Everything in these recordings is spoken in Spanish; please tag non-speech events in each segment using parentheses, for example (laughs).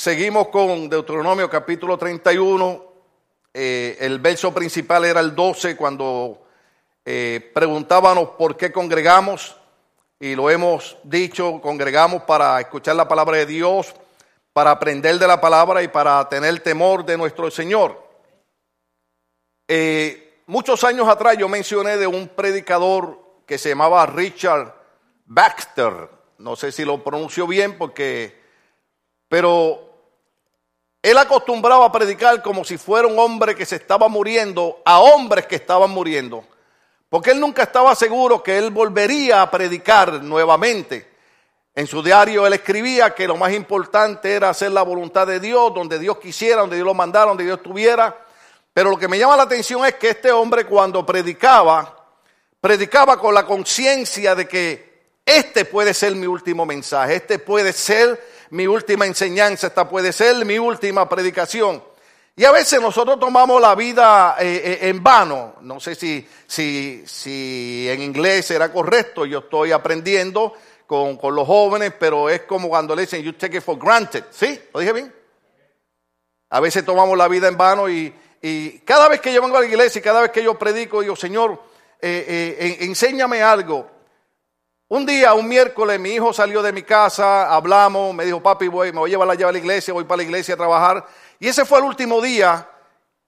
Seguimos con Deuteronomio capítulo 31. Eh, el verso principal era el 12 cuando eh, preguntábamos por qué congregamos. Y lo hemos dicho, congregamos para escuchar la palabra de Dios, para aprender de la palabra y para tener temor de nuestro Señor. Eh, muchos años atrás yo mencioné de un predicador que se llamaba Richard Baxter. No sé si lo pronuncio bien porque, pero él acostumbraba a predicar como si fuera un hombre que se estaba muriendo a hombres que estaban muriendo. Porque él nunca estaba seguro que él volvería a predicar nuevamente. En su diario él escribía que lo más importante era hacer la voluntad de Dios, donde Dios quisiera, donde Dios lo mandara, donde Dios estuviera. Pero lo que me llama la atención es que este hombre cuando predicaba, predicaba con la conciencia de que este puede ser mi último mensaje, este puede ser mi última enseñanza, esta puede ser mi última predicación. Y a veces nosotros tomamos la vida eh, eh, en vano. No sé si, si, si en inglés será correcto, yo estoy aprendiendo con, con, los jóvenes, pero es como cuando le dicen, you take it for granted. ¿Sí? ¿Lo dije bien? A veces tomamos la vida en vano y, y cada vez que yo vengo a la iglesia y cada vez que yo predico, digo, Señor, eh, enséñame algo. Un día, un miércoles, mi hijo salió de mi casa, hablamos, me dijo, papi, voy, me voy a llevar a la iglesia, voy para la iglesia a trabajar. Y ese fue el último día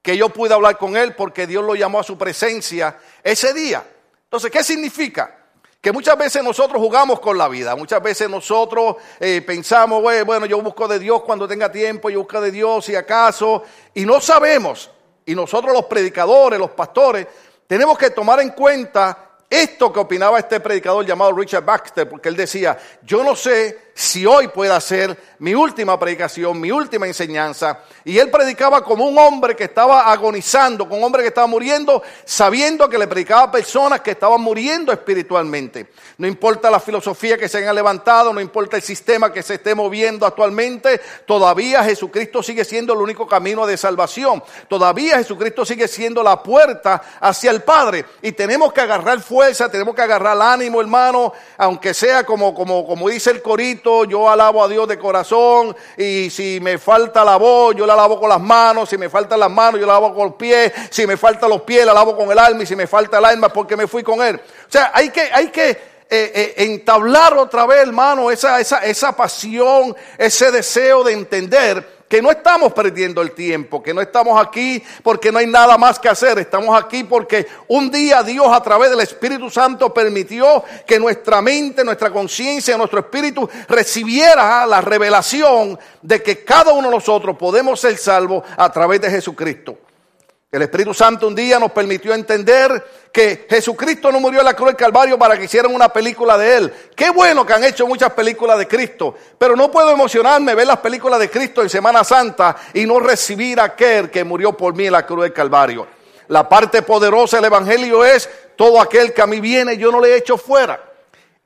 que yo pude hablar con él porque Dios lo llamó a su presencia ese día. Entonces, ¿qué significa? Que muchas veces nosotros jugamos con la vida, muchas veces nosotros eh, pensamos, bueno, yo busco de Dios cuando tenga tiempo, yo busco de Dios si acaso, y no sabemos, y nosotros los predicadores, los pastores, tenemos que tomar en cuenta esto que opinaba este predicador llamado Richard Baxter, porque él decía, yo no sé si hoy pueda ser mi última predicación, mi última enseñanza. Y él predicaba como un hombre que estaba agonizando, como un hombre que estaba muriendo, sabiendo que le predicaba a personas que estaban muriendo espiritualmente. No importa la filosofía que se haya levantado, no importa el sistema que se esté moviendo actualmente, todavía Jesucristo sigue siendo el único camino de salvación. Todavía Jesucristo sigue siendo la puerta hacia el Padre. Y tenemos que agarrar fuerza, tenemos que agarrar ánimo, hermano, aunque sea como, como, como dice el corito yo alabo a Dios de corazón y si me falta la voz, yo la alabo con las manos, si me faltan las manos, yo la alabo con los pies, si me faltan los pies, la alabo con el alma y si me falta el alma porque me fui con él. O sea, hay que, hay que eh, eh, entablar otra vez, hermano, esa, esa, esa pasión, ese deseo de entender que no estamos perdiendo el tiempo, que no estamos aquí porque no hay nada más que hacer, estamos aquí porque un día Dios a través del Espíritu Santo permitió que nuestra mente, nuestra conciencia, nuestro espíritu recibiera la revelación de que cada uno de nosotros podemos ser salvos a través de Jesucristo. El Espíritu Santo un día nos permitió entender que Jesucristo no murió en la cruz del Calvario para que hicieran una película de Él. Qué bueno que han hecho muchas películas de Cristo, pero no puedo emocionarme ver las películas de Cristo en Semana Santa y no recibir a aquel que murió por mí en la cruz del Calvario. La parte poderosa del Evangelio es todo aquel que a mí viene yo no le echo fuera.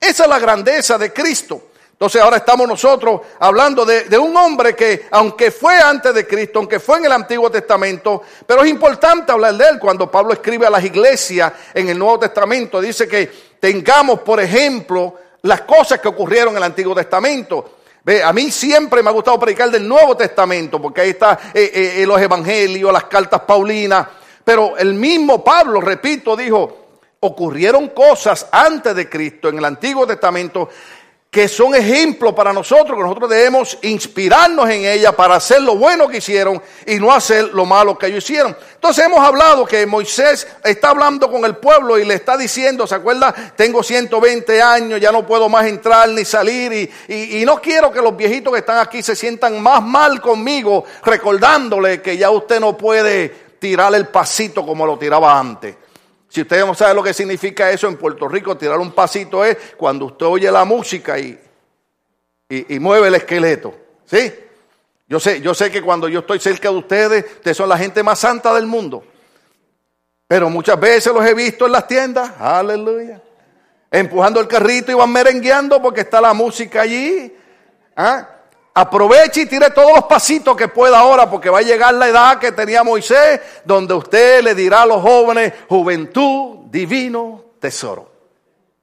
Esa es la grandeza de Cristo. Entonces ahora estamos nosotros hablando de, un hombre que, aunque fue antes de Cristo, aunque fue en el Antiguo Testamento, pero es importante hablar de él cuando Pablo escribe a las iglesias en el Nuevo Testamento. Dice que tengamos, por ejemplo, las cosas que ocurrieron en el Antiguo Testamento. Ve, a mí siempre me ha gustado predicar del Nuevo Testamento, porque ahí está eh, eh, eh, los evangelios, las cartas paulinas. Pero el mismo Pablo, repito, dijo, ocurrieron cosas antes de Cristo en el Antiguo Testamento que son ejemplos para nosotros, que nosotros debemos inspirarnos en ella para hacer lo bueno que hicieron y no hacer lo malo que ellos hicieron. Entonces hemos hablado que Moisés está hablando con el pueblo y le está diciendo, ¿se acuerda? Tengo 120 años, ya no puedo más entrar ni salir y, y no quiero que los viejitos que están aquí se sientan más mal conmigo, recordándole que ya usted no puede tirar el pasito como lo tiraba antes. Si usted no sabe lo que significa eso en Puerto Rico, tirar un pasito es cuando usted oye la música y, y, mueve el esqueleto. ¿Sí? Yo sé, yo sé que cuando yo estoy cerca de ustedes, ustedes son la gente más santa del mundo. Pero muchas veces los he visto en las tiendas, aleluya, empujando el carrito y van merengueando porque está la música allí. ¿Ah? Aproveche y tire todos los pasitos que pueda ahora, porque va a llegar la edad que tenía Moisés, donde usted le dirá a los jóvenes, juventud, divino, tesoro.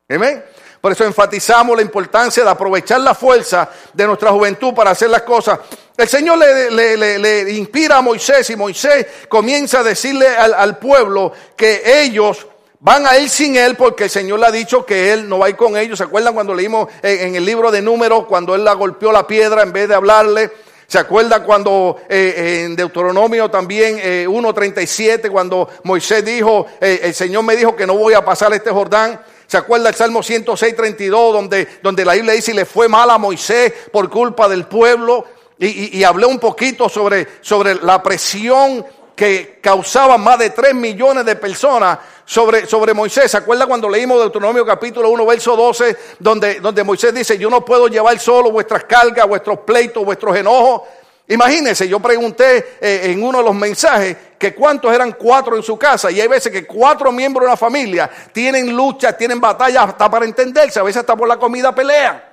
Amén. Por eso enfatizamos la importancia de aprovechar la fuerza de nuestra juventud para hacer las cosas. El Señor le, inspira a Moisés y Moisés comienza a decirle al, pueblo que ellos van a ir sin él porque el Señor le ha dicho que él no va a ir con ellos. ¿Se acuerdan cuando leímos en, el libro de números cuando él la golpeó la piedra en vez de hablarle? ¿Se acuerda cuando eh, en Deuteronomio también eh, 1.37, cuando Moisés dijo, eh, el Señor me dijo que no voy a pasar este Jordán? ¿Se acuerda el Salmo 106.32 donde, donde la Biblia dice, y le fue mal a Moisés por culpa del pueblo? Y, y, hablé un poquito sobre, sobre la presión que causaba más de 3 millones de personas sobre, sobre Moisés. ¿Se acuerda cuando leímos Deuteronomio capítulo 1, verso 12, donde, donde Moisés dice, yo no puedo llevar solo vuestras cargas, vuestros pleitos, vuestros enojos? Imagínense, yo pregunté eh, en uno de los mensajes que cuántos eran cuatro en su casa y hay veces que cuatro miembros de una familia tienen luchas, tienen batallas hasta para entenderse, a veces hasta por la comida pelean.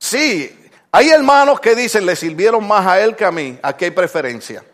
Sí, hay hermanos que dicen le sirvieron más a él que a mí, aquí hay preferencia.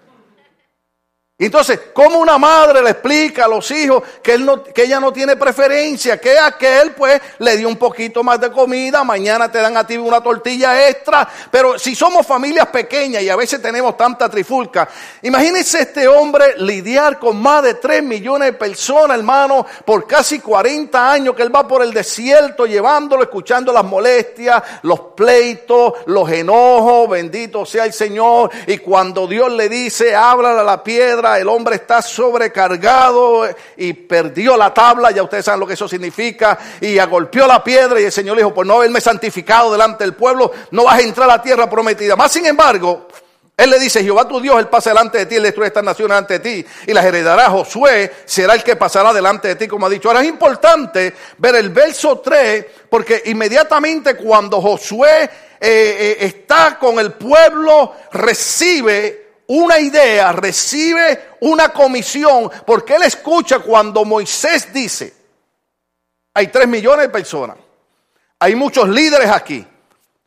Entonces, ¿cómo una madre le explica a los hijos que, él no, ella no tiene preferencia? Que aquel pues le dio un poquito más de comida, mañana te dan a ti una tortilla extra. Pero si somos familias pequeñas y a veces tenemos tanta trifulca, imagínense este hombre lidiar con más de 3 millones de personas, hermano, por casi 40 años que él va por el desierto llevándolo, escuchando las molestias, los pleitos, los enojos, bendito sea el Señor. Y cuando Dios le dice, habla a la piedra, el hombre está sobrecargado y perdió la tabla, ya ustedes saben lo que eso significa, y agolpeó la piedra y el Señor dijo, por no haberme santificado delante del pueblo, no vas a entrar a la tierra prometida. Más sin embargo, él le dice, Jehová tu Dios, Él pasa delante de ti, Él destruye estas naciones ante ti y las heredará. Josué será el que pasará delante de ti, como ha dicho. Ahora es importante ver el verso 3, porque inmediatamente cuando Josué eh, eh, está con el pueblo, recibe una idea, recibe una comisión, porque él escucha cuando Moisés dice, hay tres millones de personas, hay muchos líderes aquí,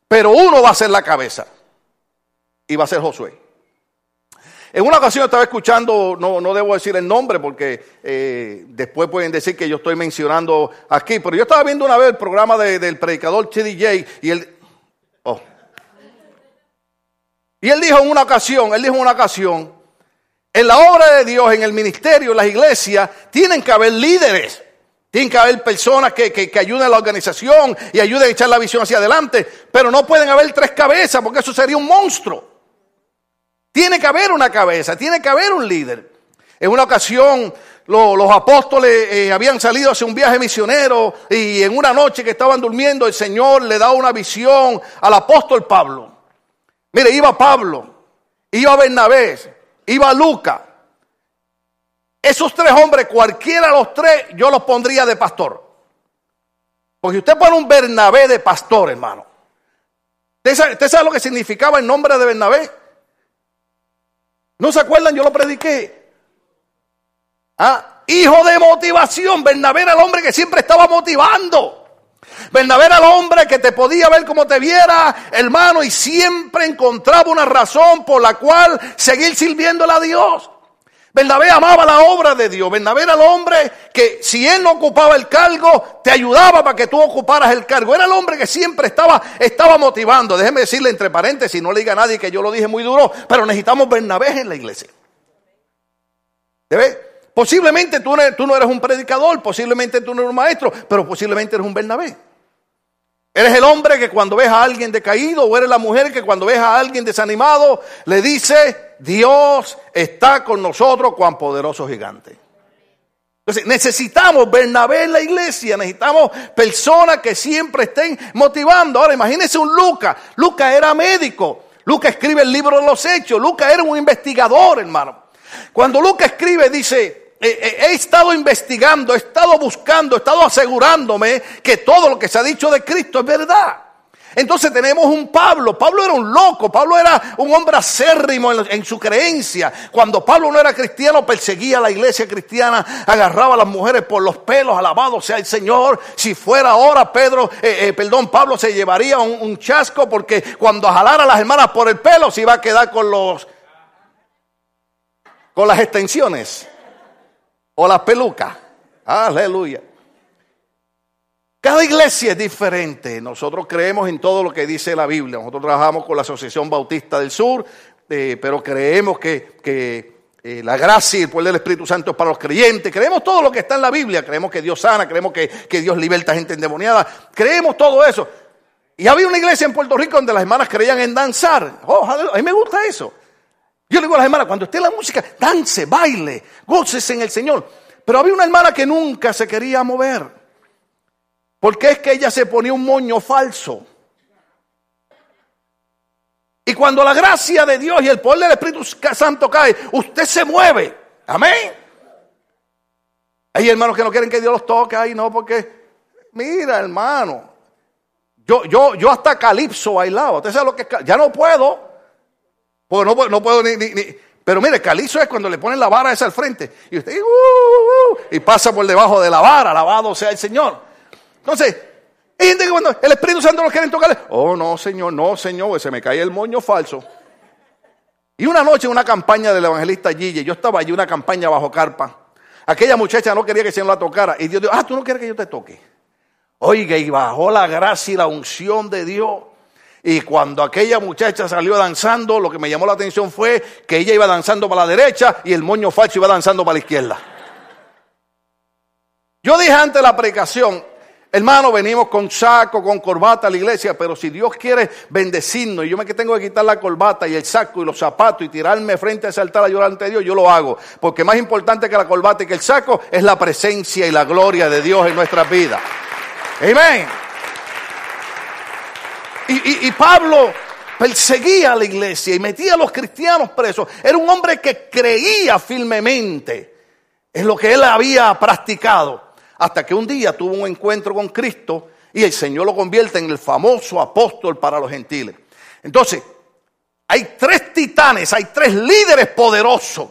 pero uno va a ser la cabeza y va a ser Josué. En una ocasión estaba escuchando, no, no debo decir el nombre porque eh, después pueden decir que yo estoy mencionando aquí, pero yo estaba viendo una vez el programa del predicador TDJ y él, oh, y él dijo en una ocasión, él dijo en una ocasión, en la obra de Dios, en el ministerio, en las iglesias, tienen que haber líderes. Tienen que haber personas que, que, ayuden a la organización y ayuden a echar la visión hacia adelante. Pero no pueden haber tres cabezas porque eso sería un monstruo. Tiene que haber una cabeza, tiene que haber un líder. En una ocasión los apóstoles eh, habían salido hacia un viaje misionero y en una noche que estaban durmiendo el Señor le da una visión al apóstol Pablo. Mire, iba Pablo, iba Bernabé, iba Luca. Esos tres hombres, cualquiera de los tres, yo los pondría de pastor. Porque usted pone un Bernabé de pastor, hermano. ¿Usted sabe, lo que significaba el nombre de Bernabé? ¿No se acuerdan? Yo lo prediqué. Ah, hijo de motivación. Bernabé era el hombre que siempre estaba motivando. Bernabé era el hombre que te podía ver como te viera, hermano, y siempre encontraba una razón por la cual seguir sirviéndole a Dios. Bernabé amaba la obra de Dios. Bernabé era el hombre que si él no ocupaba el cargo, te ayudaba para que tú ocuparas el cargo. Era el hombre que siempre estaba, estaba motivando. Déjeme decirle entre paréntesis, no le diga a nadie que yo lo dije muy duro, pero necesitamos Bernabé en la iglesia. ¿Debe? Posiblemente tú, tú no eres un predicador, posiblemente tú no eres un maestro, pero posiblemente eres un Bernabé. Eres el hombre que cuando ves a alguien decaído o eres la mujer que cuando ves a alguien desanimado le dice, Dios está con nosotros, cuán poderoso gigante. Entonces, necesitamos Bernabé en la iglesia, necesitamos personas que siempre estén motivando. Ahora, imagínense un Lucas. Lucas era médico. Lucas escribe el libro de los hechos. Lucas era un investigador, hermano. Cuando Lucas escribe, dice, he estado investigando, he estado buscando, he estado asegurándome que todo lo que se ha dicho de Cristo es verdad. Entonces tenemos un Pablo. Pablo era un loco. Pablo era un hombre acérrimo en, su creencia. Cuando Pablo no era cristiano, perseguía a la iglesia cristiana, agarraba a las mujeres por los pelos, alabado sea el Señor. Si fuera ahora, Pedro, eh, perdón, Pablo se llevaría un, un, chasco porque cuando jalara a las hermanas por el pelo se iba a quedar con los, con las extensiones o las pelucas. Aleluya. Cada iglesia es diferente. Nosotros creemos en todo lo que dice la Biblia. Nosotros trabajamos con la Asociación Bautista del Sur, eh, pero creemos que, eh, la gracia y el poder del Espíritu Santo es para los creyentes. Creemos todo lo que está en la Biblia. Creemos que Dios sana, creemos que, Dios liberta a gente endemoniada. Creemos todo eso. Y había una iglesia en Puerto Rico donde las hermanas creían en danzar. Oh, a mí me gusta eso. Yo le digo a las hermanas, cuando esté la música, dance, baile, goces en el Señor. Pero había una hermana que nunca se quería mover. Porque es que ella se ponía un moño falso. Y cuando la gracia de Dios y el poder del Espíritu Santo cae, usted se mueve. Amén. Hay hermanos que no quieren que Dios los toque ahí, no, porque, mira, hermano, yo, yo, yo hasta calipso bailaba. Usted sabe lo que es, ya no puedo, no, no puedo ni, ni, pero mire, calipso es cuando le ponen la vara esa al frente y usted uh, uh, uh, y pasa por debajo de la vara, alabado sea el Señor. Entonces, hay gente que cuando el Espíritu Santo nos quiere tocar, oh no, Señor, no, Señor, se me cae el moño falso. Y una noche, una campaña del evangelista Gille, yo estaba allí, una campaña bajo carpa. Aquella muchacha no quería que el Señor la tocara. Y Dios dijo, ah, tú no quieres que yo te toque. Oiga, y bajó la gracia y la unción de Dios. Y cuando aquella muchacha salió danzando, lo que me llamó la atención fue que ella iba danzando para la derecha y el moño falso iba danzando para la izquierda. Yo dije antes la predicación, Hermano, venimos con saco, con corbata a la iglesia, pero si Dios quiere bendecirnos y yo me que tengo que quitar la corbata y el saco y los zapatos y tirarme frente a ese altar a llorar ante Dios, yo lo hago. Porque más importante que la corbata y que el saco es la presencia y la gloria de Dios en nuestras vidas. Amén. Y, Pablo perseguía a la iglesia y metía a los cristianos presos. Era un hombre que creía firmemente en lo que él había practicado hasta que un día tuvo un encuentro con Cristo y el Señor lo convierte en el famoso apóstol para los gentiles. Entonces, hay tres titanes, hay tres líderes poderosos.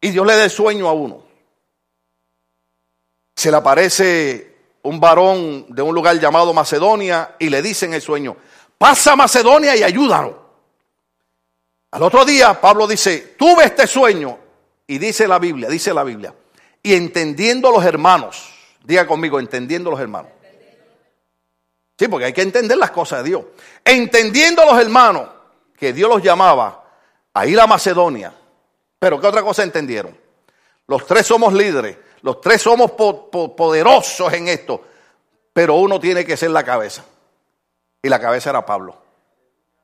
Y Dios le da el sueño a uno. Se le aparece un varón de un lugar llamado Macedonia y le dice en el sueño, pasa a Macedonia y ayúdanos. Al otro día Pablo dice, tuve este sueño y dice la Biblia, dice la Biblia, y entendiendo los hermanos. Diga conmigo, entendiendo los hermanos. Sí, porque hay que entender las cosas de Dios. Entendiendo los hermanos que Dios los llamaba a ir a Macedonia. Pero ¿qué otra cosa entendieron? Los tres somos líderes, los tres somos poderosos en esto, pero uno tiene que ser la cabeza. Y la cabeza era Pablo.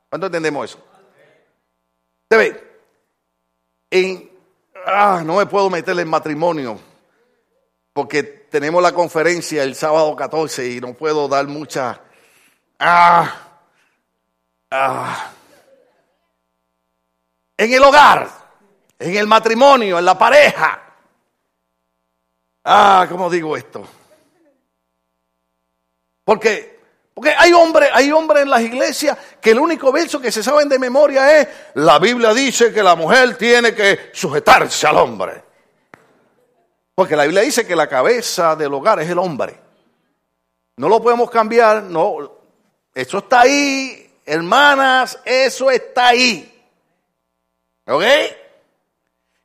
¿Cuánto entendemos eso? ve, en, ah, no me puedo meter en matrimonio porque tenemos la conferencia el sábado 14 y no puedo dar mucha... Ah, ah. En el hogar, en el matrimonio, en la pareja. Ah, ¿cómo digo esto? Porque, porque hay hombres hay hombre en las iglesias que el único verso que se saben de memoria es, la Biblia dice que la mujer tiene que sujetarse al hombre. Porque la Biblia dice que la cabeza del hogar es el hombre. No lo podemos cambiar, no. Eso está ahí, hermanas, eso está ahí. ¿Ok?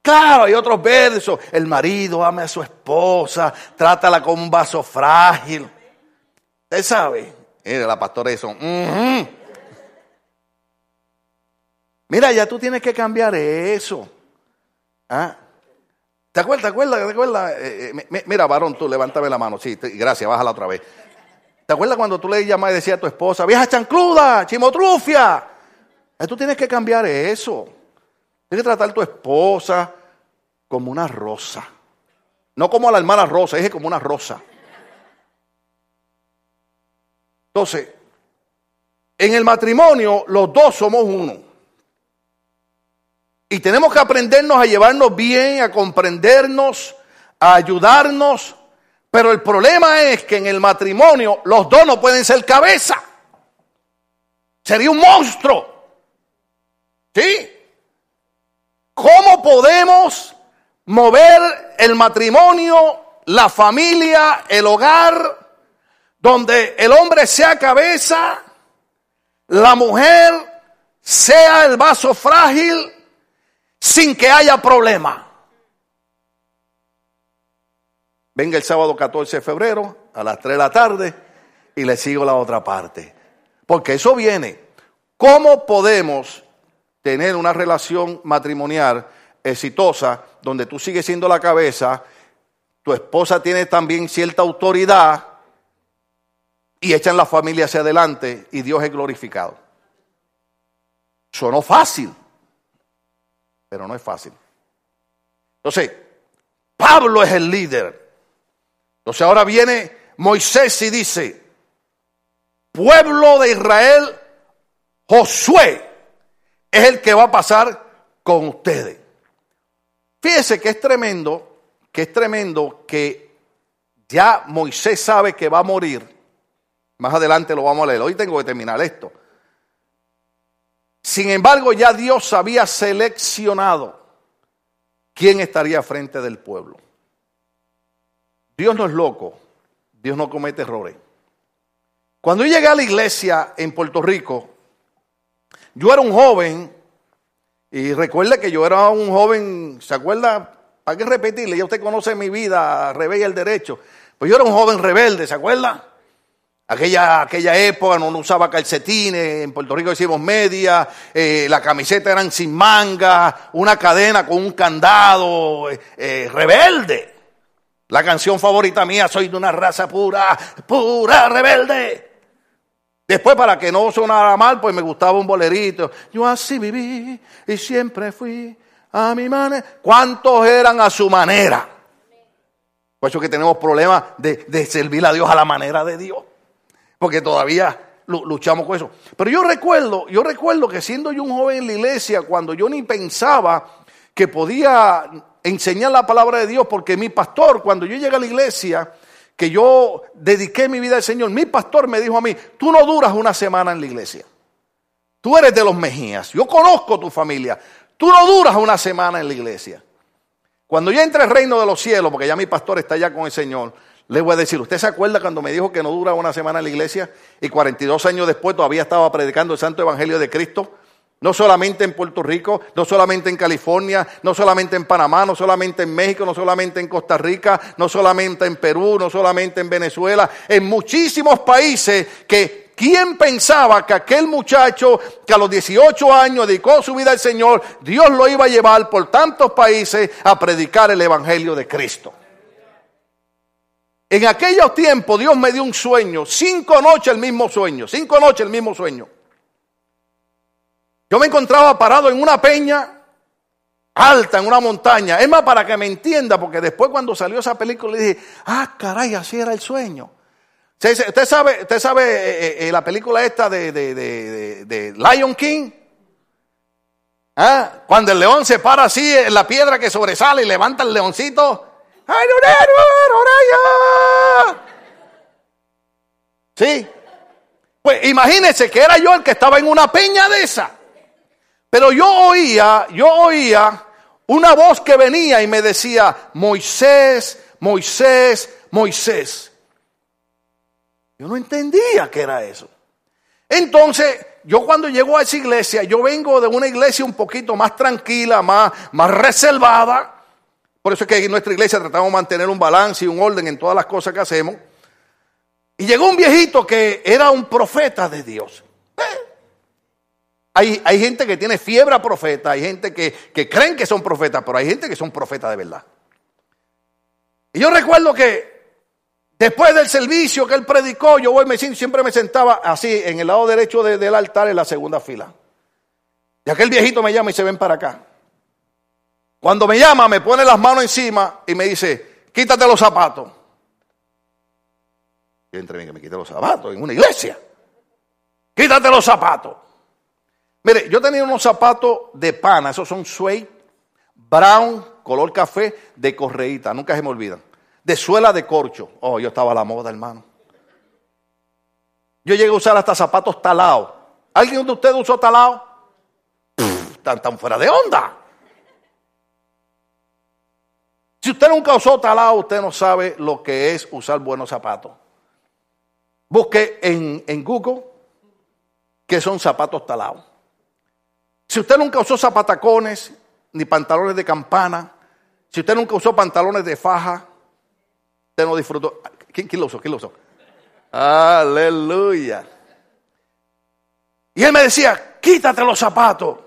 Claro, hay otros versos. El marido ama a su esposa, trátala con un vaso frágil. Usted sabe. Mira, la pastora eso. Mira, ya tú tienes que cambiar eso. ¿Ah? ¿Te acuerdas? ¿Te acuerdas? ¿Te acuerdas? Eh, eh, mira, varón, tú levántame la mano. Sí, gracias, bájala otra vez. ¿Te acuerdas cuando tú le llamabas y decías a tu esposa, vieja chancluda, chimotrufia? Eh, tú tienes que cambiar eso. Tienes que tratar a tu esposa como una rosa. No como a la hermana rosa, es como una rosa. Entonces, en el matrimonio los dos somos uno. Y tenemos que aprendernos a llevarnos bien, a comprendernos, a ayudarnos. Pero el problema es que en el matrimonio los dos no pueden ser cabeza. Sería un monstruo. ¿Sí? ¿Cómo podemos mover el matrimonio, la familia, el hogar, donde el hombre sea cabeza, la mujer sea el vaso frágil sin que haya problema. venga el sábado 14 de febrero a las 3 de la tarde y le sigo la otra parte. Porque eso viene. ¿Cómo podemos tener una relación matrimonial exitosa donde tú sigues siendo la cabeza, tu esposa tiene también cierta autoridad y echan la familia hacia adelante y Dios es glorificado? Sonó fácil, pero no es fácil. Entonces, Pablo es el líder. Entonces ahora viene Moisés y dice, pueblo de Israel, Josué es el que va a pasar con ustedes. Fíjese que es tremendo, que es tremendo que ya Moisés sabe que va a morir. Más adelante lo vamos a leer. Hoy tengo que terminar esto. Sin embargo, ya Dios había seleccionado quién estaría frente del pueblo. Dios no es loco, Dios no comete errores. Cuando yo llegué a la iglesia en Puerto Rico, yo era un joven, y recuerde que yo era un joven, ¿se acuerda? ¿Para qué repetirle? Ya usted conoce mi vida, rebelde el derecho. Pues yo era un joven rebelde, ¿se acuerda? Aquella, aquella época no usaba calcetines, en Puerto Rico decimos media, eh, la camiseta eran sin manga, una cadena con un candado, eh, eh, rebelde. La canción favorita mía, soy de una raza pura, pura rebelde. Después, para que no sonara mal, pues me gustaba un bolerito. Yo así viví y siempre fui a mi manera. ¿Cuántos eran a su manera? Por eso que tenemos problemas de, de servir a Dios a la manera de Dios. Porque todavía luchamos con eso. Pero yo recuerdo, yo recuerdo que siendo yo un joven en la iglesia, cuando yo ni pensaba que podía enseñar la palabra de Dios, porque mi pastor, cuando yo llegué a la iglesia, que yo dediqué mi vida al Señor, mi pastor me dijo a mí, tú no duras una semana en la iglesia. Tú eres de los Mejías, yo conozco tu familia, tú no duras una semana en la iglesia. Cuando yo entre al reino de los cielos, porque ya mi pastor está allá con el Señor, le voy a decir, ¿usted se acuerda cuando me dijo que no dura una semana en la iglesia y 42 años después todavía estaba predicando el Santo Evangelio de Cristo? No solamente en Puerto Rico, no solamente en California, no solamente en Panamá, no solamente en México, no solamente en Costa Rica, no solamente en Perú, no solamente en Venezuela, en muchísimos países que ¿quién pensaba que aquel muchacho que a los 18 años dedicó su vida al Señor, Dios lo iba a llevar por tantos países a predicar el Evangelio de Cristo? En aquellos tiempos Dios me dio un sueño, cinco noches el mismo sueño, cinco noches el mismo sueño. Yo me encontraba parado en una peña alta, en una montaña. Es más, para que me entienda, porque después cuando salió esa película le dije, ah, caray, así era el sueño. Usted sabe, usted sabe eh, eh, eh, la película esta de, de, Lion King. ¿Ah? Cuando el león se para así en la piedra que sobresale y levanta el leoncito. Sí. Pues imagínense que era yo el que estaba en una peña de esa. Pero yo oía, yo oía una voz que venía y me decía, Moisés, Moisés, Moisés. Yo no entendía qué era eso. Entonces, yo cuando llego a esa iglesia, yo vengo de una iglesia un poquito más tranquila, más, más reservada. Por eso es que en nuestra iglesia tratamos de mantener un balance y un orden en todas las cosas que hacemos. Y llegó un viejito que era un profeta de Dios. Hay, gente que tiene fiebre a profeta, hay gente que, que creen que son profetas, pero hay gente que son profetas de verdad. Y yo recuerdo que después del servicio que él predicó, yo voy, me siempre me sentaba así, en el lado derecho del altar, en la segunda fila. Y aquel viejito me llama y se ven para acá. Cuando me llama, me pone las manos encima y me dice, quítate los zapatos. Y entre mí que me quite los zapatos en una iglesia. Quítate los zapatos. Mire, yo tenía unos zapatos de pana, esos son suede, brown, color café, de correíta, nunca se me olvidan. De suela de corcho. Oh, yo estaba a la moda, hermano. Yo llegué a usar hasta zapatos talados. ¿Alguien de ustedes usó talado? Están tan fuera de onda. Si usted nunca usó talado, usted no sabe lo que es usar buenos zapatos. Busque en, en Google qué son zapatos talados. Si usted nunca usó zapatacones ni pantalones de campana, si usted nunca usó pantalones de faja, Usted no disfrutó. ¿Quién, lo usó? ¿Quién lo usó? Aleluya. Y él me decía, quítate los zapatos.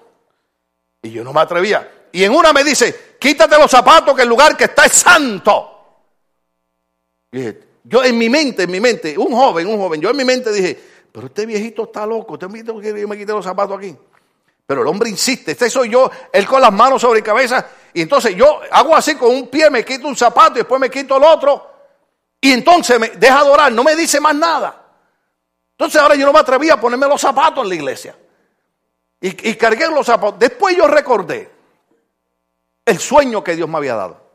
Y yo no me atrevía. Y en una me dice, quítate los zapatos que el lugar que está es santo. Y dije, yo en mi mente, en mi mente, un joven, un joven, yo en mi mente dije, pero este viejito está loco, usted me que yo me quite los zapatos aquí. Pero el hombre insiste, este soy yo, él con las manos sobre la cabeza, y entonces yo hago así con un pie, me quito un zapato y después me quito el otro, y entonces me deja adorar, no me dice más nada. Entonces ahora yo no me atreví a ponerme los zapatos en la iglesia. Y, y cargué los zapatos. Después yo recordé el sueño que Dios me había dado.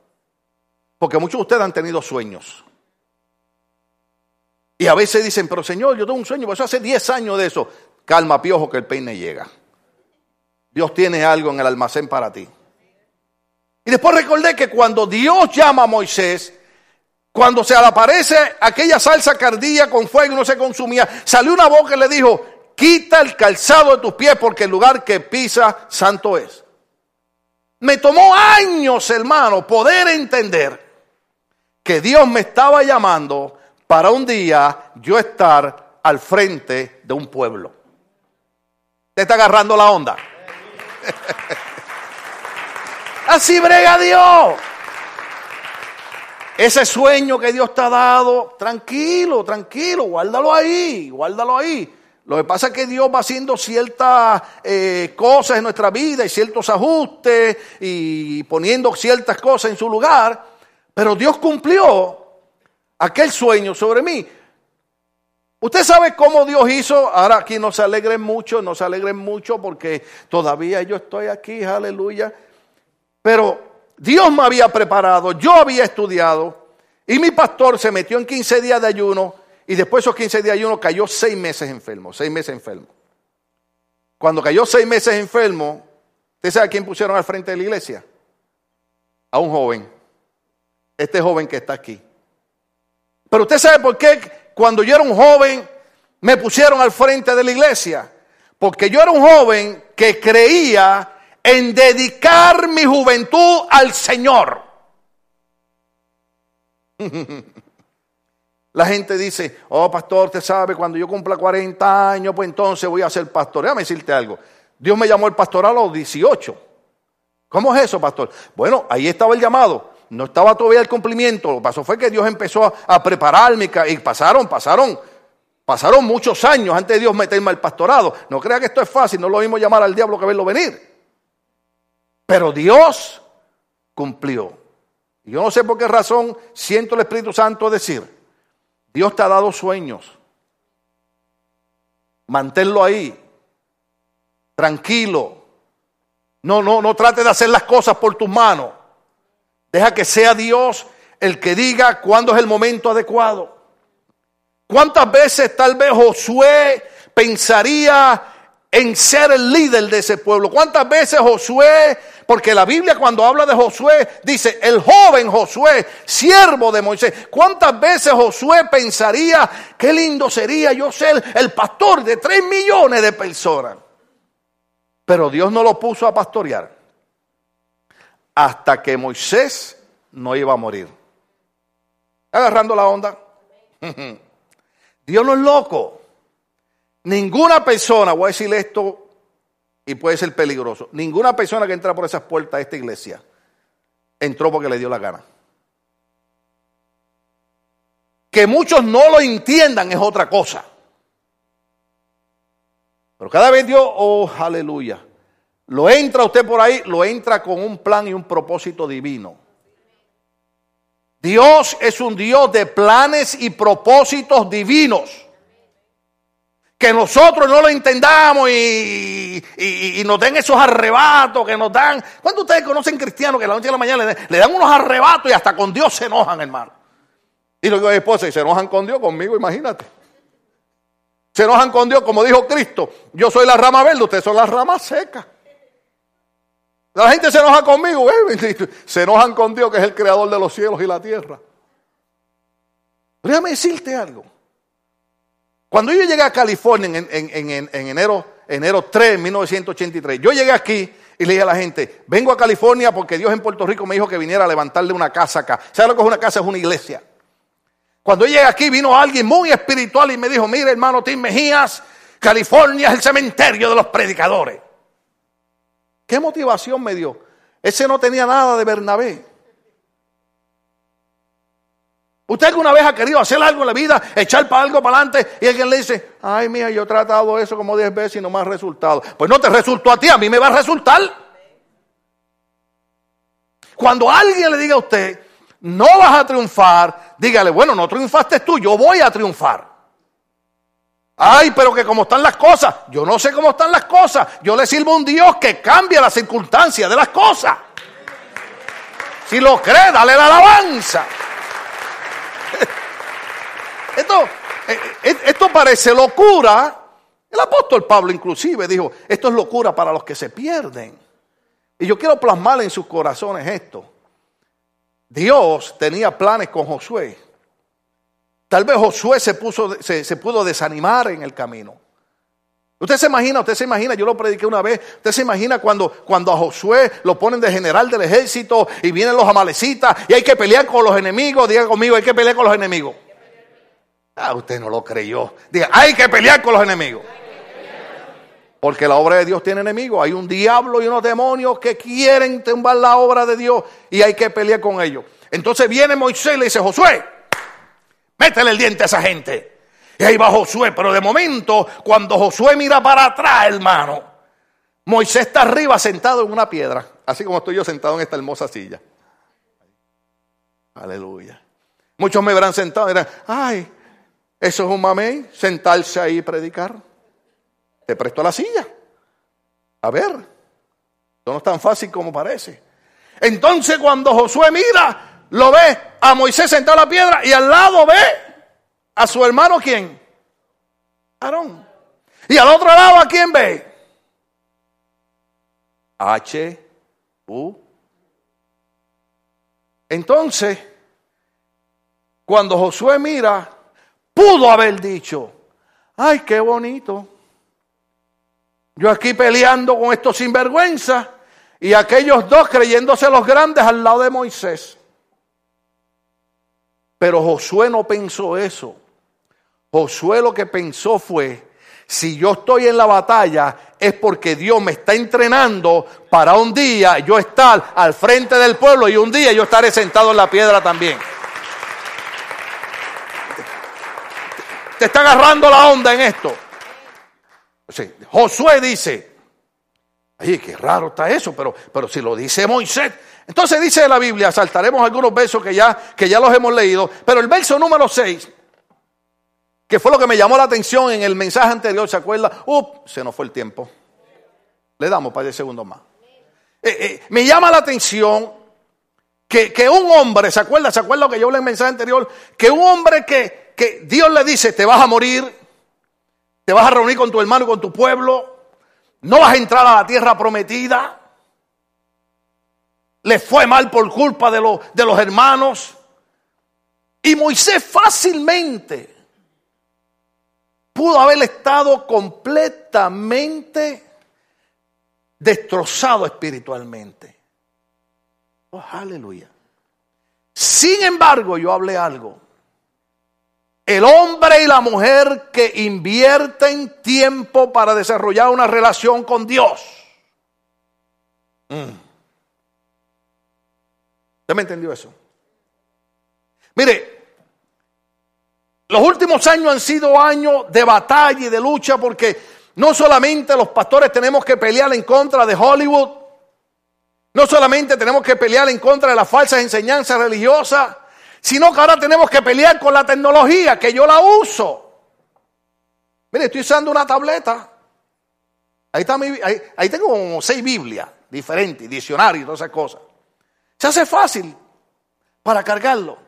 Porque muchos de ustedes han tenido sueños. Y a veces dicen, pero Señor, yo tengo un sueño, pues hace 10 años de eso. Calma, piojo, que el peine llega. Dios tiene algo en el almacén para ti. Y después recordé que cuando Dios llama a Moisés, cuando se aparece aquella salsa cardía con fuego y no se consumía, salió una boca y le dijo, quita el calzado de tus pies porque el lugar que pisa santo es. Me tomó años, hermano, poder entender que Dios me estaba llamando para un día yo estar al frente de un pueblo. ¿Te está agarrando la onda? (laughs) Así brega Dios. Ese sueño que Dios te ha dado, tranquilo, tranquilo, guárdalo ahí, guárdalo ahí. Lo que pasa es que Dios va haciendo ciertas eh, cosas en nuestra vida y ciertos ajustes y poniendo ciertas cosas en su lugar, pero Dios cumplió aquel sueño sobre mí. Usted sabe cómo Dios hizo, ahora aquí no se alegren mucho, no se alegren mucho porque todavía yo estoy aquí, aleluya. Pero Dios me había preparado, yo había estudiado y mi pastor se metió en 15 días de ayuno y después de esos 15 días de ayuno cayó seis meses enfermo, seis meses enfermo. Cuando cayó seis meses enfermo, ¿usted sabe quién pusieron al frente de la iglesia? A un joven, este joven que está aquí. Pero usted sabe por qué cuando yo era un joven me pusieron al frente de la iglesia. Porque yo era un joven que creía en dedicar mi juventud al Señor. (laughs) La gente dice, oh pastor, usted sabe, cuando yo cumpla 40 años, pues entonces voy a ser pastor. Déjame decirte algo. Dios me llamó el pastor a los 18. ¿Cómo es eso, pastor? Bueno, ahí estaba el llamado. No estaba todavía el cumplimiento. Lo que pasó fue que Dios empezó a, prepararme y pasaron, pasaron, pasaron muchos años antes de Dios meterme al pastorado. No crea que esto es fácil, no lo mismo llamar al diablo que verlo venir. Pero Dios cumplió. Y yo no sé por qué razón siento el Espíritu Santo decir, Dios te ha dado sueños. Manténlo ahí, tranquilo. No, no, no trate de hacer las cosas por tus manos. Deja que sea Dios el que diga cuándo es el momento adecuado. ¿Cuántas veces tal vez Josué pensaría en ser el líder de ese pueblo? ¿Cuántas veces Josué, porque la Biblia cuando habla de Josué dice el joven Josué, siervo de Moisés, ¿cuántas veces Josué pensaría qué lindo sería yo ser el pastor de tres millones de personas? Pero Dios no lo puso a pastorear hasta que Moisés no iba a morir. Agarrando la onda. (laughs) Dios no es loco. Ninguna persona, voy a decirle esto y puede ser peligroso, ninguna persona que entra por esas puertas a esta iglesia entró porque le dio la gana. Que muchos no lo entiendan es otra cosa. Pero cada vez Dios, oh, aleluya, lo entra usted por ahí, lo entra con un plan y un propósito divino. Dios es un Dios de planes y propósitos divinos. Que nosotros no lo entendamos y, nos den esos arrebatos que nos dan. ¿Cuántos ustedes conocen cristianos que a la noche de la mañana le, dan unos arrebatos y hasta con Dios se enojan, hermano? Y lo que esposa, y se enojan con Dios, conmigo, imagínate. Se enojan con Dios, como dijo Cristo. Yo soy la rama verde, ustedes son las ramas secas. La gente se enoja conmigo, ¿eh? (laughs) se enojan con Dios, que es el creador de los cielos y la tierra. déjame decirte algo. Cuando yo llegué a California en, enero, enero 3 de 1983, yo llegué aquí y le dije a la gente, vengo a California porque Dios en Puerto Rico me dijo que viniera a levantarle una casa acá. ¿Sabes lo que es una casa? Es una iglesia. Cuando llegué aquí vino alguien muy espiritual y me dijo, mire hermano Tim Mejías, California es el cementerio de los predicadores. ¿Qué motivación me dio? Ese no tenía nada de Bernabé. ¿Usted alguna vez ha querido hacer algo en la vida, echar para algo para adelante y alguien le dice, ay mía, yo he tratado eso como 10 veces y no me ha resultado? Pues no te resultó a ti, a mí me va a resultar. Cuando alguien le diga a usted, no vas a triunfar, dígale, bueno, no triunfaste tú, yo voy a triunfar. Ay, pero que como están las cosas, yo no sé cómo están las cosas, yo le sirvo a un Dios que cambia las circunstancias de las cosas. Si lo cree, dale la alabanza. (laughs) Esto, eh, eh, esto parece locura. El apóstol Pablo inclusive dijo, esto es locura para los que se pierden. Y yo quiero plasmar en sus corazones esto. Dios tenía planes con Josué. Tal vez Josué se, puso, se, pudo desanimar en el camino. Usted se imagina, usted se imagina, yo lo prediqué una vez, usted se imagina cuando, cuando a Josué lo ponen de general del ejército y vienen los amalecitas y hay que pelear con los enemigos, diga conmigo, hay que pelear con los enemigos. Ah, usted no lo creyó. Diga, hay que pelear con los enemigos. Porque la obra de Dios tiene enemigos. Hay un diablo y unos demonios que quieren tumbar la obra de Dios y hay que pelear con ellos. Entonces viene Moisés y le dice, Josué, métele el diente a esa gente. Y ahí va Josué, pero de momento, cuando Josué mira para atrás, hermano, Moisés está arriba sentado en una piedra, así como estoy yo sentado en esta hermosa silla. Aleluya. Muchos me verán sentado y dirán, ay, eso es un mamey, sentarse ahí y predicar. Te presto la silla. A ver, esto no es tan fácil como parece. Entonces cuando Josué mira, lo ve a Moisés sentado en la piedra y al lado ve a su hermano quién? Aarón. Y al otro lado a quién ve? H, U. Entonces, cuando Josué mira, pudo haber dicho, ay, qué bonito. Yo aquí peleando con estos sinvergüenzas y aquellos dos creyéndose los grandes al lado de Moisés. Pero Josué no pensó eso. Josué lo que pensó fue, si yo estoy en la batalla es porque Dios me está entrenando para un día yo estar al frente del pueblo y un día yo estaré sentado en la piedra también. Te está agarrando la onda en esto. Josué dice, ay, qué raro está eso, pero, pero si lo dice Moisés. Entonces dice la Biblia, saltaremos algunos versos que ya, que ya los hemos leído, pero el verso número 6, que fue lo que me llamó la atención en el mensaje anterior, ¿se acuerda? Up, se nos fue el tiempo. Le damos para 10 segundos más. Eh, eh, me llama la atención que, que, un hombre, ¿se acuerda? ¿Se acuerda lo que yo hablé en el mensaje anterior? Que un hombre que, que Dios le dice, te vas a morir, te vas a reunir con tu hermano y con tu pueblo. No vas a entrar a la tierra prometida. Le fue mal por culpa de, de los hermanos. Y Moisés fácilmente pudo haber estado completamente destrozado espiritualmente. Oh, aleluya. Sin embargo, yo hablé algo el hombre y la mujer que invierten tiempo para desarrollar una relación con Dios. Mm. ¿Usted me entendió eso? Mire, los últimos años han sido años de batalla y de lucha porque no solamente los pastores tenemos que pelear en contra de Hollywood, no solamente tenemos que pelear en contra de las falsas enseñanzas religiosas, sino que ahora tenemos que pelear con la tecnología, que yo la uso. Mire, estoy usando una tableta. Ahí, tengo como seis Biblias diferentes, diccionarios y todas esas cosas. Se hace fácil para cargarlo.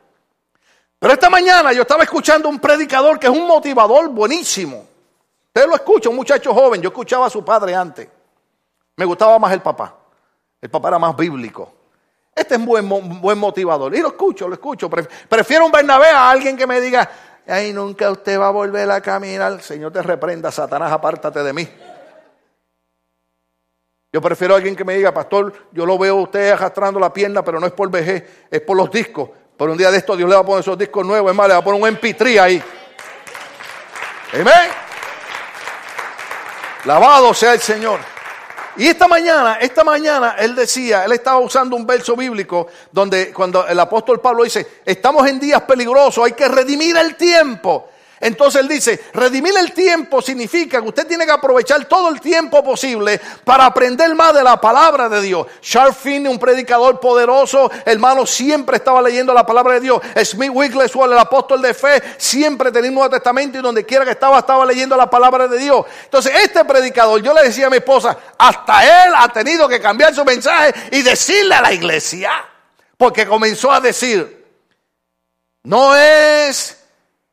Pero esta mañana yo estaba escuchando un predicador que es un motivador buenísimo. Usted lo escucha, un muchacho joven. Yo escuchaba a su padre antes. Me gustaba más el papá. El papá era más bíblico. Este es un buen, buen motivador. Y lo escucho, lo escucho. Prefiero un Bernabé a alguien que me diga, ay, nunca usted va a volver a caminar. Señor te reprenda, Satanás, apártate de mí. Yo prefiero a alguien que me diga, pastor, yo lo veo a usted arrastrando la pierna, pero no es por vejez, es por los discos. Pero un día de esto Dios le va a poner esos discos nuevos, es más, le va a poner un MP3 ahí. Amén. Lavado sea el Señor. Y esta mañana, esta mañana él decía, él estaba usando un verso bíblico donde cuando el apóstol Pablo dice, estamos en días peligrosos, hay que redimir el tiempo. Entonces él dice, redimir el tiempo significa que usted tiene que aprovechar todo el tiempo posible para aprender más de la palabra de Dios. Charles Finney, un predicador poderoso, hermano, siempre estaba leyendo la palabra de Dios. Smith Wigglesworth, el apóstol de fe, siempre tenía un Nuevo Testamento y donde quiera que estaba, estaba leyendo la palabra de Dios. Entonces este predicador, yo le decía a mi esposa, hasta él ha tenido que cambiar su mensaje y decirle a la iglesia, porque comenzó a decir, no es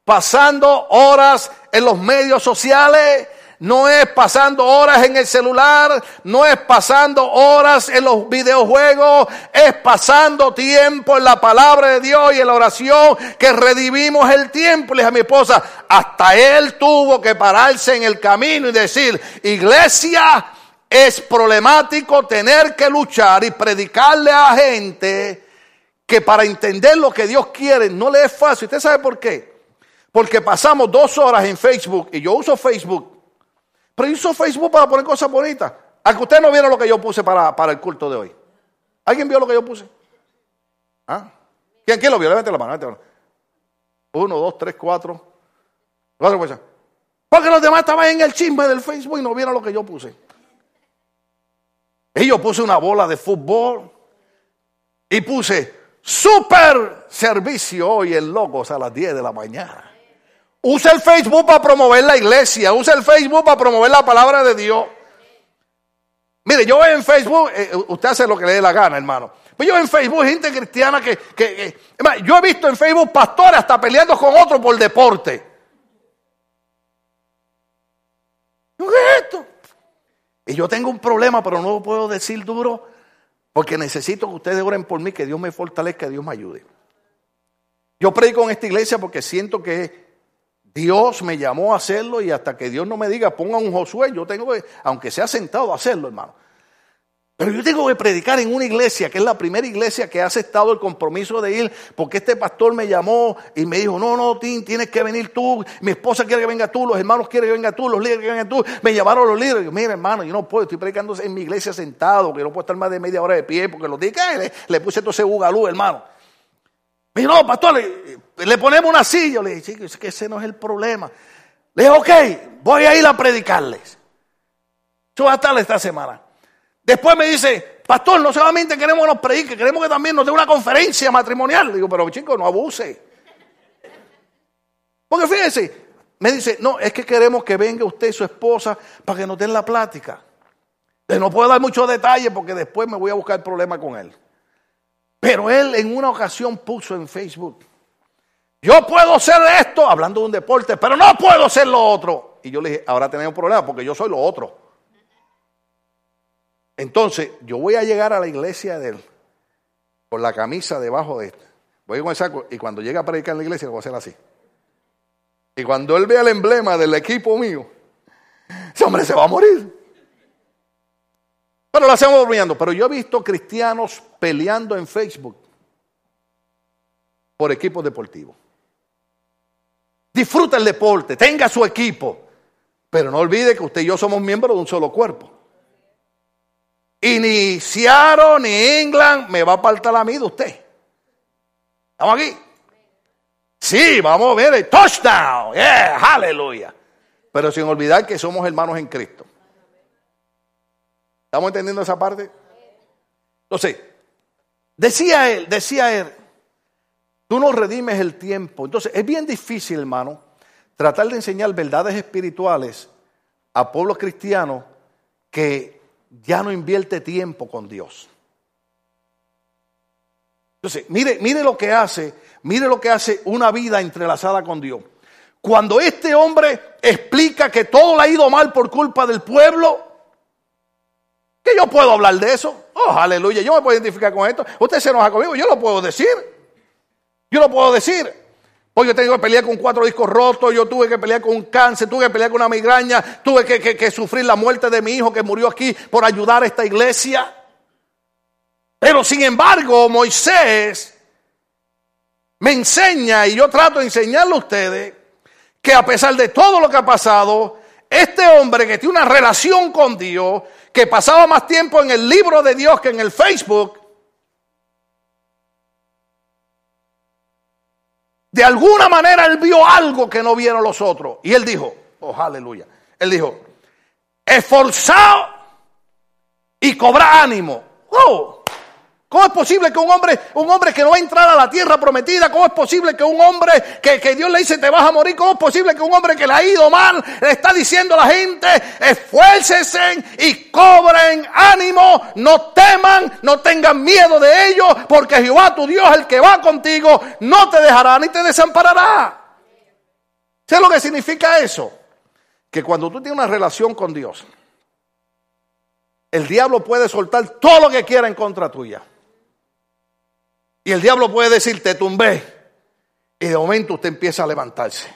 pasando horas en los medios sociales, no es pasando horas en el celular, no es pasando horas en los videojuegos, es pasando tiempo en la palabra de Dios y en la oración que redimimos el tiempo. Le dije a mi esposa, hasta él tuvo que pararse en el camino y decir, iglesia, es problemático tener que luchar y predicarle a gente que para entender lo que Dios quiere no le es fácil. ¿Usted sabe por qué? Porque pasamos dos horas en Facebook y yo uso Facebook. Pero yo uso Facebook para poner cosas bonitas. Aunque ustedes no vieron lo que yo puse para, el culto de hoy. ¿Alguien vio lo que yo puse? ¿Ah? ¿Quién, ¿Quién, lo vio? Levante la mano. Uno, dos, tres, cuatro. Cuatro cosas. Porque los demás estaban en el chisme del Facebook y no vieron lo que yo puse. Y yo puse una bola de fútbol y puse super servicio hoy en Logos a las 10 de la mañana. Usa el Facebook para promover la iglesia. Usa el Facebook para promover la palabra de Dios. Mire, yo veo en Facebook, eh, usted hace lo que le dé la gana, hermano. Pero yo en Facebook gente cristiana que, que, yo he visto en Facebook pastores hasta peleando con otros por deporte. ¿Qué es esto? Y yo tengo un problema, pero no lo puedo decir duro, porque necesito que ustedes oren por mí, que Dios me fortalezca, que Dios me ayude. Yo predico en esta iglesia porque siento que Dios me llamó a hacerlo y hasta que Dios no me diga ponga un Josué, yo tengo que, aunque sea sentado, hacerlo, hermano. Pero yo tengo que predicar en una iglesia, que es la primera iglesia que ha aceptado el compromiso de ir, porque este pastor me llamó y me dijo, no, no, Tim, tienes que venir tú, mi esposa quiere que venga tú, los hermanos quieren que venga tú, los líderes quieren que venga tú, me llamaron los líderes. Yo, mira, hermano, yo no puedo, estoy predicando en mi iglesia sentado, que no puedo estar más de media hora de pie, porque los dije, le, le puse todo ese bugalú, hermano. Me dijo, no, pastor, le, ponemos una silla. Le dije, es que ese no es el problema. Le dije, ok, voy a ir a predicarles. Yo voy a estar esta semana. Después me dice, pastor, no solamente queremos que nos predique, queremos que también nos dé una conferencia matrimonial. Le digo, pero chico, no abuse. Porque fíjense, me dice, no, es que queremos que venga usted y su esposa para que nos den la plática. no puedo dar muchos detalles porque después me voy a buscar problema con él. Pero él en una ocasión puso en Facebook, yo puedo ser esto, hablando de un deporte, pero no puedo ser lo otro. Y yo le dije, ahora tenemos un problema porque yo soy lo otro. Entonces, yo voy a llegar a la iglesia de él con la camisa debajo de este. Voy con el saco y cuando llegue a predicar en la iglesia lo voy a hacer así. Y cuando él vea el emblema del equipo mío, ese hombre se va a morir. Pero lo hacemos bromeando. Pero yo he visto cristianos peleando en Facebook por equipos deportivos. Disfruta el deporte, tenga su equipo, pero no olvide que usted y yo somos miembros de un solo cuerpo. Y ni Seattle ni England me va a apartar a mí de usted. ¿Estamos aquí? Sí, vamos a ver el touchdown. Yeah, aleluya. Pero sin olvidar que somos hermanos en Cristo. ¿Estamos entendiendo esa parte? Entonces, decía él, decía él, tú no redimes el tiempo. Entonces, es bien difícil, hermano, tratar de enseñar verdades espirituales a pueblos cristianos que ya no invierte tiempo con Dios. Entonces, mire, mire lo que hace, mire lo que hace una vida entrelazada con Dios. Cuando este hombre explica que todo le ha ido mal por culpa del pueblo, que yo puedo hablar de eso. Oh, aleluya, yo me puedo identificar con esto. Usted se enoja conmigo, yo lo puedo decir. Yo lo puedo decir. Pues yo tengo que pelear con cuatro discos rotos, yo tuve que pelear con un cáncer, tuve que pelear con una migraña, tuve que, que sufrir la muerte de mi hijo que murió aquí por ayudar a esta iglesia. Pero sin embargo, Moisés me enseña y yo trato de enseñarle a ustedes que a pesar de todo lo que ha pasado, este hombre que tiene una relación con Dios, que pasaba más tiempo en el libro de Dios que en el Facebook, de alguna manera él vio algo que no vieron los otros. Y él dijo, oh aleluya, él dijo, esforzado y cobra ánimo. Oh, ¿Cómo es posible que un hombre, un hombre que no va a entrar a la tierra prometida, cómo es posible que un hombre que, Dios le dice te vas a morir, cómo es posible que un hombre que le ha ido mal le está diciendo a la gente, esfuércesen y cobren ánimo, no teman, no tengan miedo de ellos, porque Jehová tu Dios, el que va contigo, no te dejará ni te desamparará. ¿Sabes lo que significa eso? Que cuando tú tienes una relación con Dios, el diablo puede soltar todo lo que quiera en contra tuya. Y el diablo puede decir, te tumbé. Y de momento usted empieza a levantarse.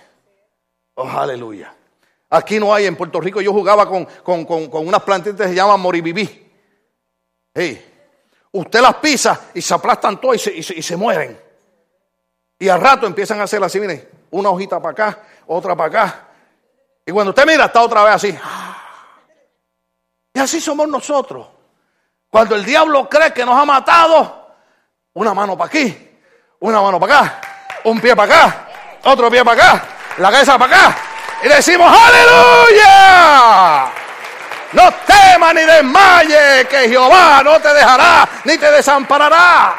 Oh, aleluya. Aquí no hay, en Puerto Rico yo jugaba con, unas plantitas que se llaman moribibí. Usted las pisa y se aplastan todas y se, mueren. Y al rato empiezan a hacer así, mire, una hojita para acá, otra para acá. Y cuando usted mira, está otra vez así. Y así somos nosotros. Cuando el diablo cree que nos ha matado, una mano para aquí, una mano para acá, un pie para acá, otro pie para acá, la cabeza para acá. Y decimos, aleluya. No temas ni desmaye, que Jehová no te dejará ni te desamparará.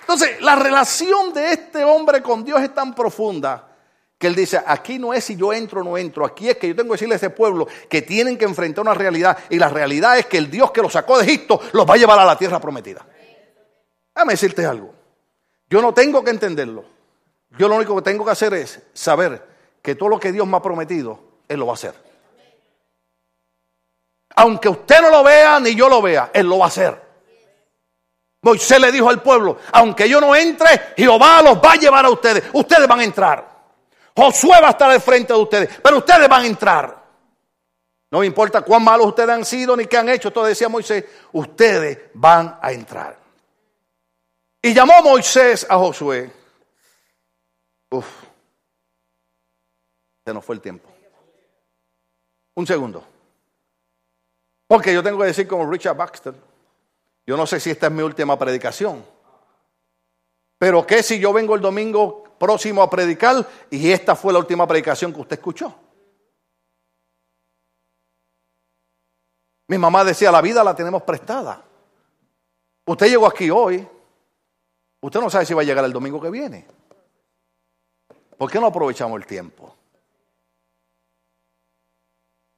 Entonces, la relación de este hombre con Dios es tan profunda que él dice, aquí no es si yo entro o no entro, aquí es que yo tengo que decirle a ese pueblo que tienen que enfrentar una realidad y la realidad es que el Dios que los sacó de Egipto los va a llevar a la tierra prometida. Déjame decirte algo. Yo no tengo que entenderlo. Yo lo único que tengo que hacer es saber que todo lo que Dios me ha prometido, Él lo va a hacer. Aunque usted no lo vea ni yo lo vea, Él lo va a hacer. Moisés le dijo al pueblo, aunque yo no entre, Jehová los va a llevar a ustedes. Ustedes van a entrar. Josué va a estar al frente de ustedes, pero ustedes van a entrar. No me importa cuán malos ustedes han sido ni qué han hecho, todo decía Moisés, ustedes van a entrar. Y llamó Moisés a Josué. Uf, se nos fue el tiempo. Un segundo. Porque yo tengo que decir como Richard Baxter, yo no sé si esta es mi última predicación, pero ¿qué si yo vengo el domingo próximo a predicar y esta fue la última predicación que usted escuchó? Mi mamá decía, la vida la tenemos prestada. Usted llegó aquí hoy, Usted no sabe si va a llegar el domingo que viene. ¿Por qué no aprovechamos el tiempo?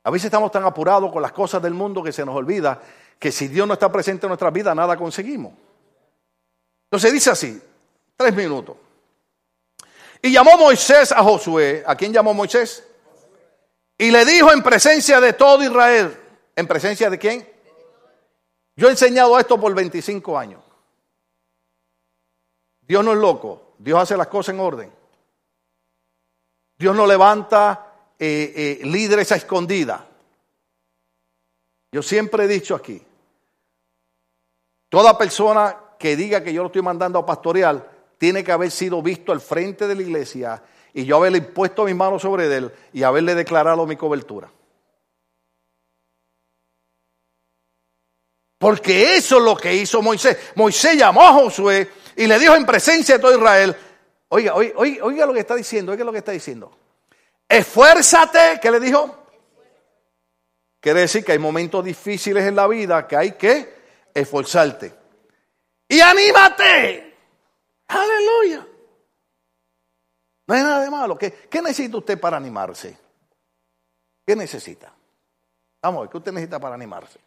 A veces estamos tan apurados con las cosas del mundo que se nos olvida que si Dios no está presente en nuestra vida, nada conseguimos. Entonces dice así, tres minutos. Y llamó Moisés a Josué. ¿A quién llamó Moisés? Y le dijo en presencia de todo Israel. ¿En presencia de quién? Yo he enseñado esto por 25 años. Dios no es loco, Dios hace las cosas en orden. Dios no levanta eh, eh, líderes a escondida. Yo siempre he dicho aquí, toda persona que diga que yo lo estoy mandando a pastorear, tiene que haber sido visto al frente de la iglesia y yo haberle puesto mis manos sobre él y haberle declarado mi cobertura. Porque eso es lo que hizo Moisés. Moisés llamó a Josué y le dijo en presencia de todo Israel, oiga, oiga, oiga, lo que está diciendo, oiga lo que está diciendo. Esfuérzate, ¿qué le dijo? Quiere decir que hay momentos difíciles en la vida que hay que esforzarte. Y anímate. Aleluya. No hay nada de malo. ¿Qué, ¿Qué, necesita usted para animarse? ¿Qué necesita? Vamos a ver, ¿qué usted necesita para animarse?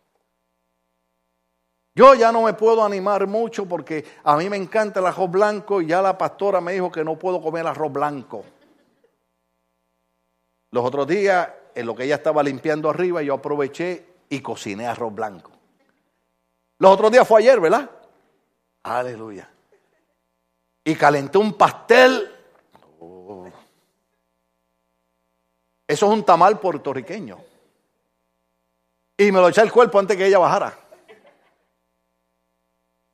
Yo ya no me puedo animar mucho porque a mí me encanta el arroz blanco y ya la pastora me dijo que no puedo comer arroz blanco. Los otros días, en lo que ella estaba limpiando arriba, yo aproveché y cociné arroz blanco. Los otros días fue ayer, ¿verdad? Aleluya. Y calenté un pastel. Oh. Eso es un tamal puertorriqueño. Y me lo eché al cuerpo antes que ella bajara.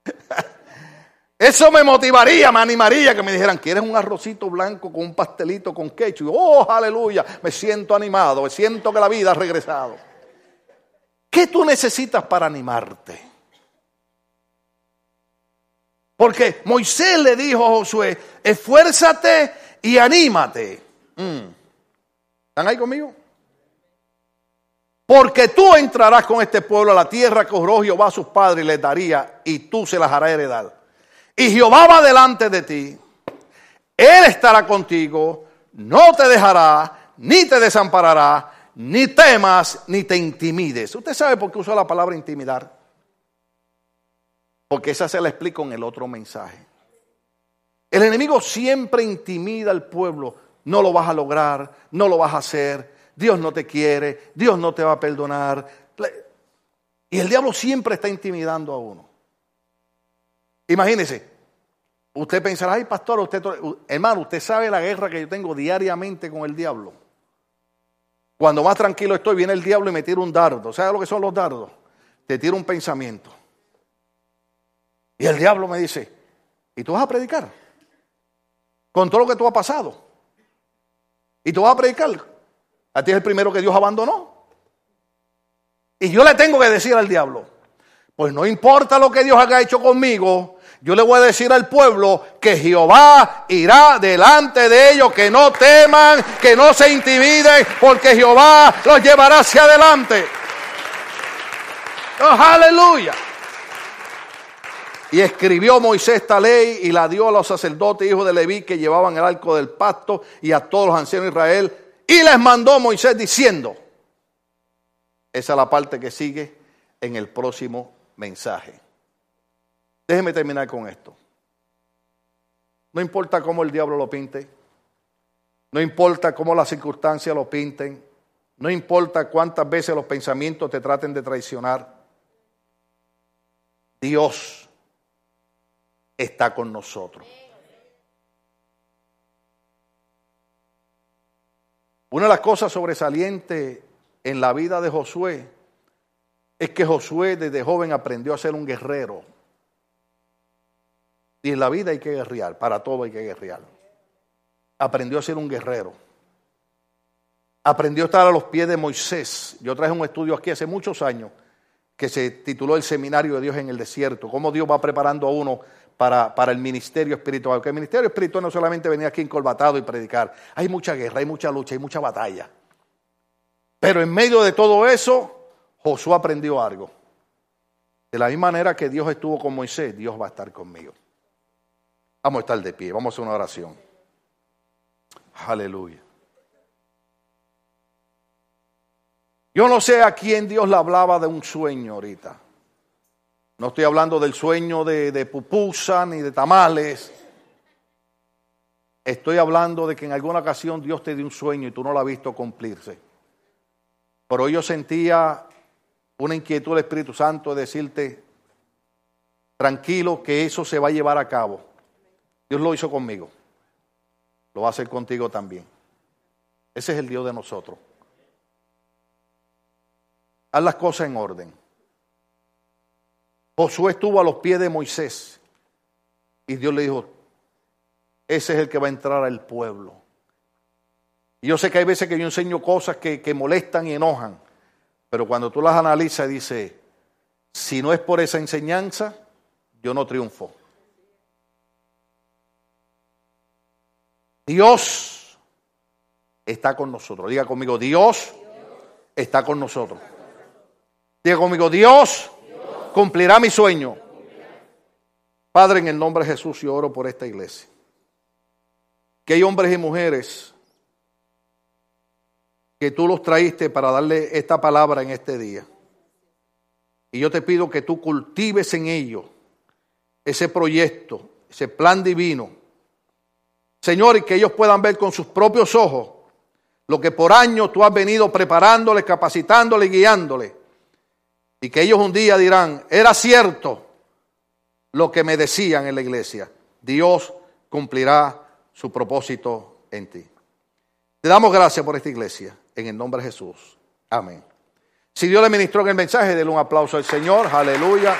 (laughs) Eso me motivaría, me animaría que me dijeran, ¿quieres un arrocito blanco con un pastelito con ketchup? Oh, aleluya, me siento animado, me siento que la vida ha regresado. ¿Qué tú necesitas para animarte? Porque Moisés le dijo a Josué, esfuérzate y anímate. Mm. ¿Están ahí conmigo? Porque tú entrarás con este pueblo a la tierra que Jehová Jehová a sus padres y les daría, y tú se las harás heredar. Y Jehová va delante de ti, Él estará contigo, no te dejará, ni te desamparará, ni temas, ni te intimides. ¿Usted sabe por qué usó la palabra intimidar? Porque esa se la explico en el otro mensaje. El enemigo siempre intimida al pueblo. No lo vas a lograr, no lo vas a hacer, Dios no te quiere, Dios no te va a perdonar. Y el diablo siempre está intimidando a uno. Imagínese, usted pensará, ay pastor, usted, hermano, usted sabe la guerra que yo tengo diariamente con el diablo. Cuando más tranquilo estoy, viene el diablo y me tira un dardo. ¿Sabe lo que son los dardos? Te tira un pensamiento. Y el diablo me dice, ¿y tú vas a predicar? Con todo lo que tú has pasado. ¿Y tú vas a predicar? A ti es el primero que Dios abandonó. Y yo le tengo que decir al diablo, pues no importa lo que Dios haya hecho conmigo, yo le voy a decir al pueblo que Jehová irá delante de ellos, que no teman, que no se intimiden, porque Jehová los llevará hacia adelante. Oh, aleluya. Y escribió Moisés esta ley y la dio a los sacerdotes hijos de Leví que llevaban el arco del pacto y a todos los ancianos de Israel y les mandó Moisés diciendo, esa es la parte que sigue en el próximo mensaje. Déjeme terminar con esto. No importa cómo el diablo lo pinte, no importa cómo las circunstancias lo pinten, no importa cuántas veces los pensamientos te traten de traicionar, Dios está con nosotros. Una de las cosas sobresalientes en la vida de Josué es que Josué desde joven aprendió a ser un guerrero. Y en la vida hay que guerrear, para todo hay que guerrear. Aprendió a ser un guerrero. Aprendió a estar a los pies de Moisés. Yo traje un estudio aquí hace muchos años que se tituló El Seminario de Dios en el Desierto. Cómo Dios va preparando a uno para, el ministerio espiritual. Porque el ministerio espiritual no solamente venía aquí encolbatado y predicar. Hay mucha guerra, hay mucha lucha, hay mucha batalla. Pero en medio de todo eso, Josué aprendió algo. De la misma manera que Dios estuvo con Moisés, Dios va a estar conmigo. Vamos a estar de pie, vamos a hacer una oración. Aleluya. Yo no sé a quién Dios le hablaba de un sueño ahorita. No estoy hablando del sueño de, pupusa ni de tamales. Estoy hablando de que en alguna ocasión Dios te dio un sueño y tú no lo has visto cumplirse. Pero yo sentía una inquietud del Espíritu Santo de decirte, tranquilo, que eso se va a llevar a cabo. Dios lo hizo conmigo. Lo va a hacer contigo también. Ese es el Dios de nosotros. Haz las cosas en orden. Josué estuvo a los pies de Moisés y Dios le dijo, ese es el que va a entrar al pueblo. Y yo sé que hay veces que yo enseño cosas que, que molestan y enojan, pero cuando tú las analizas dice, si no es por esa enseñanza, yo no triunfo. Dios está con nosotros. Diga conmigo, Dios está con nosotros. Diga conmigo, Dios cumplirá mi sueño. Padre, en el nombre de Jesús, yo oro por esta iglesia. Que hay hombres y mujeres que tú los traíste para darle esta palabra en este día. Y yo te pido que tú cultives en ellos ese proyecto, ese plan divino. Señor, y que ellos puedan ver con sus propios ojos lo que por años tú has venido preparándole, capacitándole y guiándole y que ellos un día dirán, era cierto lo que me decían en la iglesia. Dios cumplirá su propósito en ti. Te damos gracias por esta iglesia, en el nombre de Jesús. Amén. Si Dios le ministró en el mensaje, denle un aplauso al Señor. Aleluya.